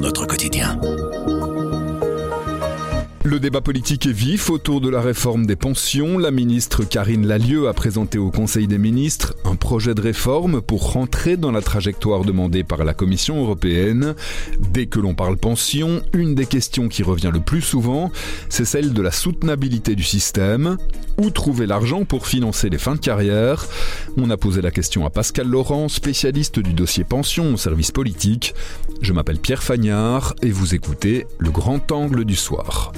notre quotidien. Le débat politique est vif autour de la réforme des pensions. La ministre Karine Lallieu a présenté au Conseil des ministres un projet de réforme pour rentrer dans la trajectoire demandée par la Commission européenne. Dès que l'on parle pension, une des questions qui revient le plus souvent, c'est celle de la soutenabilité du système. Où trouver l'argent pour financer les fins de carrière? On a posé la question à Pascal Laurent, spécialiste du dossier pension au service politique. Je m'appelle Pierre Fagnard et vous écoutez Le Grand Angle du Soir.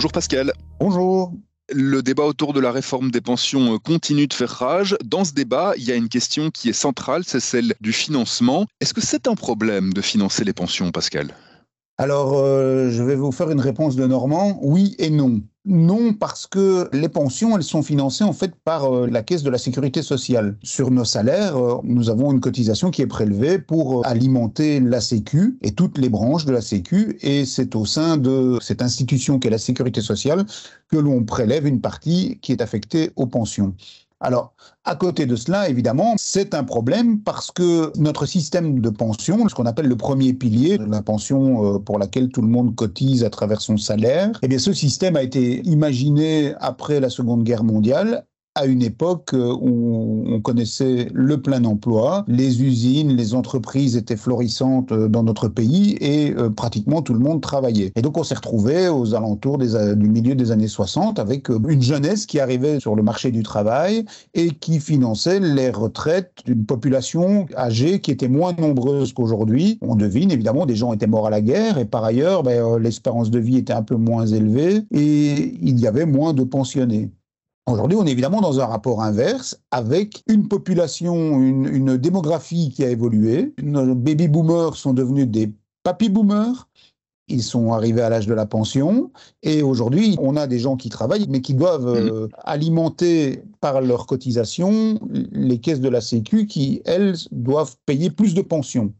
Bonjour Pascal. Bonjour. Le débat autour de la réforme des pensions continue de faire rage. Dans ce débat, il y a une question qui est centrale, c'est celle du financement. Est-ce que c'est un problème de financer les pensions, Pascal? Alors, euh, je vais vous faire une réponse de Normand. Oui et non. Non, parce que les pensions, elles sont financées en fait par euh, la caisse de la sécurité sociale. Sur nos salaires, euh, nous avons une cotisation qui est prélevée pour alimenter la Sécu et toutes les branches de la Sécu. Et c'est au sein de cette institution qu'est la sécurité sociale que l'on prélève une partie qui est affectée aux pensions. Alors, à côté de cela, évidemment, c'est un problème parce que notre système de pension, ce qu'on appelle le premier pilier, la pension euh, pour laquelle tout le monde cotise à travers son salaire, eh bien, ce système a été imaginé après la Seconde Guerre mondiale à une époque euh, où on connaissait le plein emploi, les usines, les entreprises étaient florissantes euh, dans notre pays et euh, pratiquement tout le monde travaillait. Et donc on s'est retrouvé aux alentours du milieu des années 60 avec une jeunesse qui arrivait sur le marché du travail et qui finançait les retraites d'une population âgée qui était moins nombreuse qu'aujourd'hui. On devine évidemment des gens étaient morts à la guerre et par ailleurs ben, l'espérance de vie était un peu moins élevée et il y avait moins de pensionnés. Aujourd'hui, on est évidemment dans un rapport inverse avec une population, une, démographie qui a évolué. Nos baby boomers sont devenus des papy boomers. Ils sont arrivés à l'âge de la pension et aujourd'hui, on a des gens qui travaillent mais qui doivent euh, alimenter par leurs cotisations les caisses de la Sécu qui, elles, doivent payer plus de pensions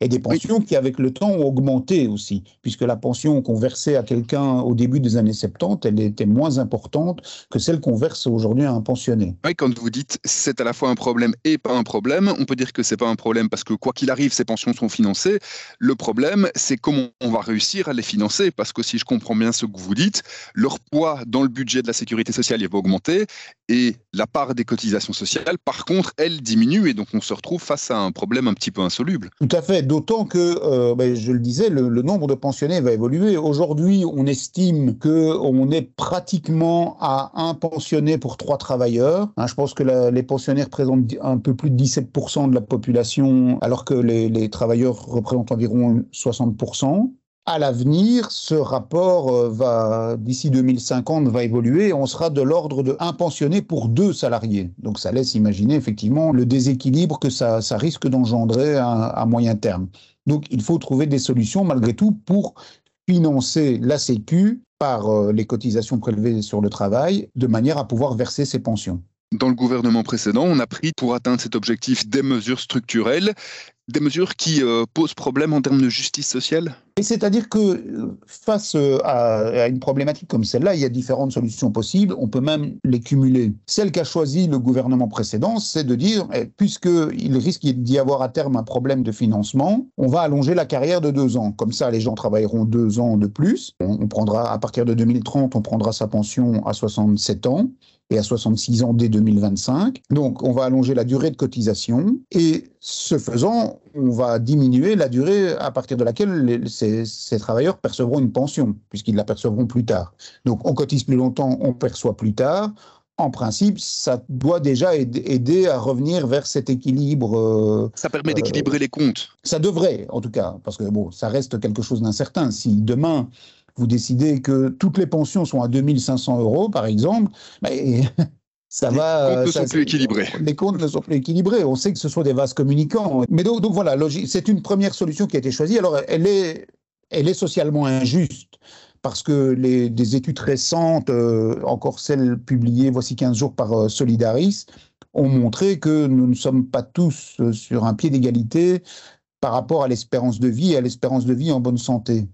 et des pensions qui, avec le temps, ont augmenté aussi, puisque la pension qu'on versait à quelqu'un au début des années 70, elle était moins importante que celle qu'on verse aujourd'hui à un pensionné. Oui, quand vous dites c'est à la fois un problème et pas un problème, on peut dire que c'est pas un problème parce que quoi qu'il arrive, ces pensions sont financées. Le problème, c'est comment on va réussir à les financer, parce que si je comprends bien ce que vous dites, leur poids dans le budget de la sécurité sociale va augmenter et la part des cotisations sociales, par contre, elle diminue et donc on se retrouve face à un problème un petit peu insoluble. Tout à fait, d'autant que, euh, ben, je le disais, le, nombre de pensionnés va évoluer. Aujourd'hui, on estime qu'on est pratiquement à un pensionné pour trois travailleurs. Hein, je pense que les pensionnaires représentent un peu plus de 17% de la population, alors que les travailleurs représentent environ 60% à l'avenir, ce rapport euh, va, d'ici 2050, va évoluer. On sera de l'ordre de un pensionné pour deux salariés. Donc ça laisse imaginer effectivement le déséquilibre que ça, risque d'engendrer à, moyen terme. Donc il faut trouver des solutions malgré tout pour financer la Sécu par euh, les cotisations prélevées sur le travail de manière à pouvoir verser ses pensions. Dans le gouvernement précédent, on a pris pour atteindre cet objectif des mesures structurelles des mesures qui euh, posent problème en termes de justice sociale? C'est-à-dire que euh, face euh, à, une problématique comme celle-là, il y a différentes solutions possibles. On peut même les cumuler. Celle qu'a choisi le gouvernement précédent, c'est de dire, eh, puisqu'il risque d'y avoir à terme un problème de financement, on va allonger la carrière de deux ans. Comme ça, les gens travailleront deux ans de plus. On, prendra, à partir de 2030, on prendra sa pension à 67 ans et à 66 ans dès 2025. Donc, on va allonger la durée de cotisation et ce faisant, on va diminuer la durée à partir de laquelle ces, travailleurs percevront une pension, puisqu'ils la percevront plus tard. Donc, on cotise plus longtemps, on perçoit plus tard. En principe, ça doit déjà aider à revenir vers cet équilibre. Euh, ça permet d'équilibrer les comptes. Ça devrait, en tout cas, parce que bon, ça reste quelque chose d'incertain. Si demain vous décidez que toutes les pensions sont à 2500 euros, par exemple, ça va. Les comptes ne sont plus équilibrés. Les comptes ne sont plus équilibrés. On sait que ce sont des vases communicants. Mais donc, donc voilà, c'est une première solution qui a été choisie. Alors, elle est, elle est socialement injuste parce que les, des études récentes, euh, encore celles publiées voici 15 jours par euh, Solidaris, ont montré que nous ne sommes pas tous euh, sur un pied d'égalité par rapport à l'espérance de vie et à l'espérance de vie en bonne santé.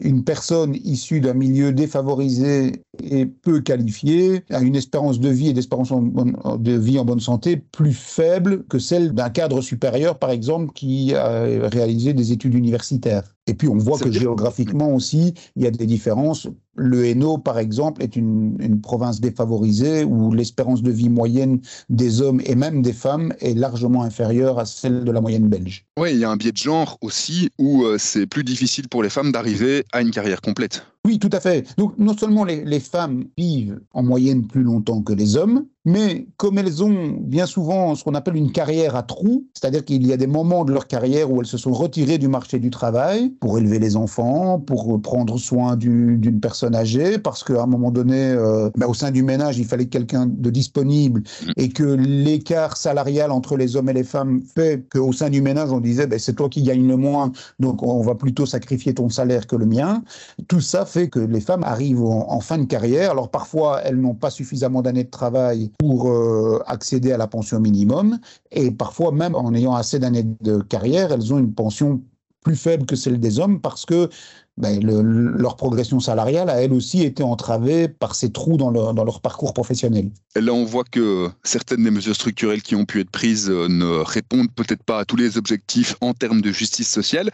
Une personne issue d'un milieu défavorisé et peu qualifiée a une espérance de vie et d'espérance de vie en bonne santé plus faible que celle d'un cadre supérieur, par exemple, qui a réalisé des études universitaires. Et puis on voit que géographiquement aussi, il y a des différences. Le Hainaut, par exemple, est une, une province défavorisée où l'espérance de vie moyenne des hommes et même des femmes est largement inférieure à celle de la moyenne belge. Oui, il y a un biais de genre aussi où euh, c'est plus difficile pour les femmes d'arriver à une carrière complète. Oui, tout à fait. Donc non seulement les, les, femmes vivent en moyenne plus longtemps que les hommes, mais comme elles ont bien souvent ce qu'on appelle une carrière à trous, c'est-à-dire qu'il y a des moments de leur carrière où elles se sont retirées du marché du travail pour élever les enfants, pour prendre soin d'une personne âgée, parce qu'à un moment donné, euh, ben, au sein du ménage, il fallait quelqu'un de disponible et que l'écart salarial entre les hommes et les femmes fait qu'au sein du ménage, on disait ben, c'est toi qui gagnes le moins, donc on va plutôt sacrifier ton salaire que le mien. Tout ça fait que les femmes arrivent en, en fin de carrière. Alors parfois, elles n'ont pas suffisamment d'années de travail pour euh, accéder à la pension minimum. Et parfois, même en ayant assez d'années de carrière, elles ont une pension plus faible que celle des hommes parce que ben, le, leur progression salariale a elle aussi été entravée par ces trous dans, le, dans leur parcours professionnel. Et là, on voit que certaines des mesures structurelles qui ont pu être prises euh, ne répondent peut-être pas à tous les objectifs en termes de justice sociale.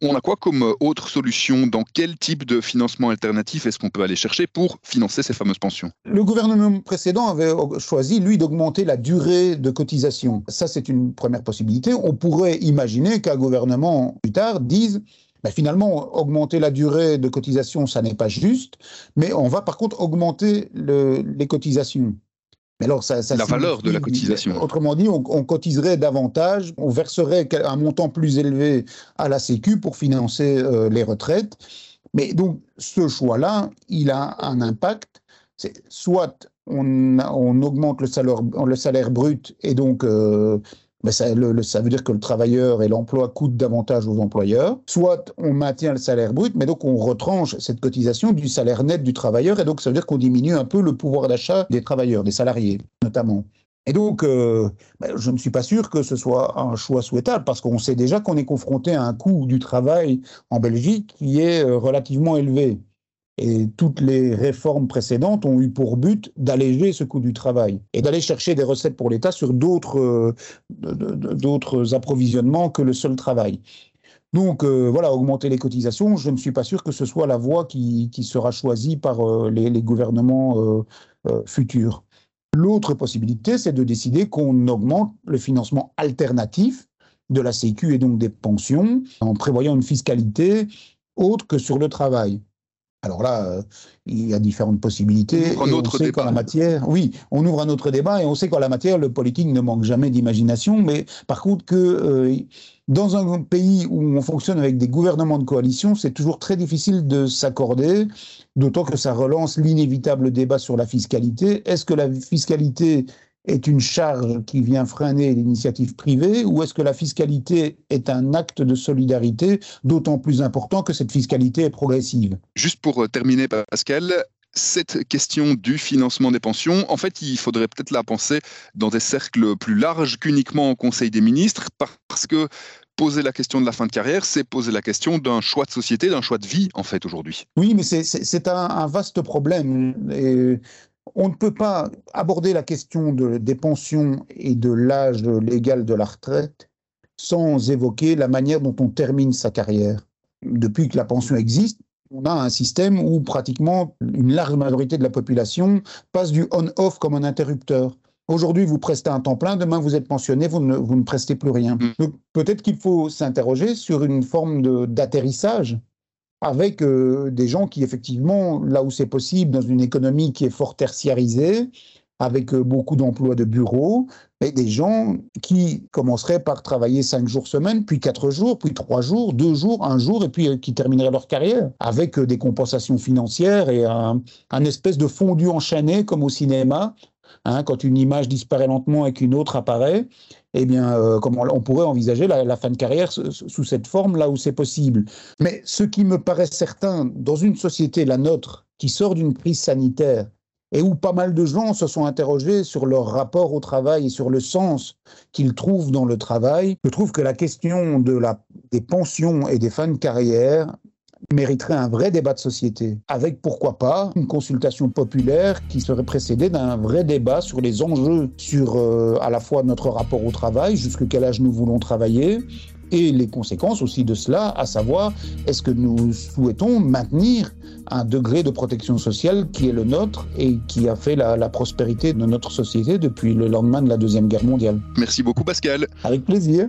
On a quoi comme euh, autre solution? Dans quel type de financement alternatif est-ce qu'on peut aller chercher pour financer ces fameuses pensions? Le gouvernement précédent avait choisi, lui, d'augmenter la durée de cotisation. Ça, c'est une première possibilité. On pourrait imaginer qu'un gouvernement plus tard dise ben finalement, augmenter la durée de cotisation, ça n'est pas juste, mais on va par contre augmenter le, les cotisations. Mais alors, ça, ça la valeur de la cotisation. Autrement dit, on, on, cotiserait davantage, on verserait un montant plus élevé à la Sécu pour financer euh, les retraites. Mais donc, ce choix-là, il a un impact. Soit on, on, augmente le salaire, le salaire brut et donc euh, mais ça, ça, veut dire que le travailleur et l'emploi coûtent davantage aux employeurs. Soit on maintient le salaire brut, mais donc on retranche cette cotisation du salaire net du travailleur, et donc ça veut dire qu'on diminue un peu le pouvoir d'achat des travailleurs, des salariés notamment. Et donc, euh, ben, je ne suis pas sûr que ce soit un choix souhaitable, parce qu'on sait déjà qu'on est confronté à un coût du travail en Belgique qui est euh, relativement élevé. Et toutes les réformes précédentes ont eu pour but d'alléger ce coût du travail et d'aller chercher des recettes pour l'État sur d'autres euh, approvisionnements que le seul travail. Donc euh, voilà, augmenter les cotisations, je ne suis pas sûr que ce soit la voie qui, sera choisie par euh, les, gouvernements euh futurs. L'autre possibilité, c'est de décider qu'on augmente le financement alternatif de la Sécu et donc des pensions en prévoyant une fiscalité autre que sur le travail. Alors là, euh, il y a différentes possibilités. On, on sait qu'en la matière, oui, on ouvre un autre débat et on sait qu'en la matière, le politique ne manque jamais d'imagination, mais par contre que euh, dans un pays où on fonctionne avec des gouvernements de coalition, c'est toujours très difficile de s'accorder, d'autant que ça relance l'inévitable débat sur la fiscalité. Est-ce que la fiscalité est une charge qui vient freiner l'initiative privée ou est-ce que la fiscalité est un acte de solidarité d'autant plus important que cette fiscalité est progressive? Juste pour euh, terminer, Pascal, cette question du financement des pensions, en fait, il faudrait peut-être la penser dans des cercles plus larges qu'uniquement au Conseil des ministres, parce que poser la question de la fin de carrière, c'est poser la question d'un choix de société, d'un choix de vie, en fait, aujourd'hui. Oui, mais c'est un, un, vaste problème. Et on ne peut pas aborder la question de, des pensions et de l'âge légal de la retraite sans évoquer la manière dont on termine sa carrière. Depuis que la pension existe, on a un système où pratiquement une large majorité de la population passe du on-off comme un interrupteur. Aujourd'hui, vous prestez un temps plein, demain vous êtes pensionné, vous ne, vous ne prestez plus rien. Mm. Peut-être qu'il faut s'interroger sur une forme d'atterrissage avec euh, des gens qui, effectivement, là où c'est possible, dans une économie qui est fort tertiarisée, avec euh, beaucoup d'emplois de bureaux, et des gens qui commenceraient par travailler cinq jours semaine, puis quatre jours, puis trois jours, deux jours, un jour, et puis euh, qui termineraient leur carrière, avec des compensations financières et un, un espèce de fondu enchaîné comme au cinéma, Hein, quand une image disparaît lentement et qu'une autre apparaît, eh bien, euh, comment on pourrait envisager la, fin de carrière sous cette forme là où c'est possible. Mais ce qui me paraît certain dans une société, la nôtre, qui sort d'une crise sanitaire et où pas mal de gens se sont interrogés sur leur rapport au travail et sur le sens qu'ils trouvent dans le travail, je trouve que la question des pensions et des fins de carrière mériterait un vrai débat de société, avec pourquoi pas une consultation populaire qui serait précédée d'un vrai débat sur les enjeux, sur euh, à la fois notre rapport au travail, jusqu'à quel âge nous voulons travailler, et les conséquences aussi de cela, à savoir est-ce que nous souhaitons maintenir un degré de protection sociale qui est le nôtre et qui a fait la, la, prospérité de notre société depuis le lendemain de la Deuxième Guerre mondiale. Merci beaucoup Pascal. Avec plaisir.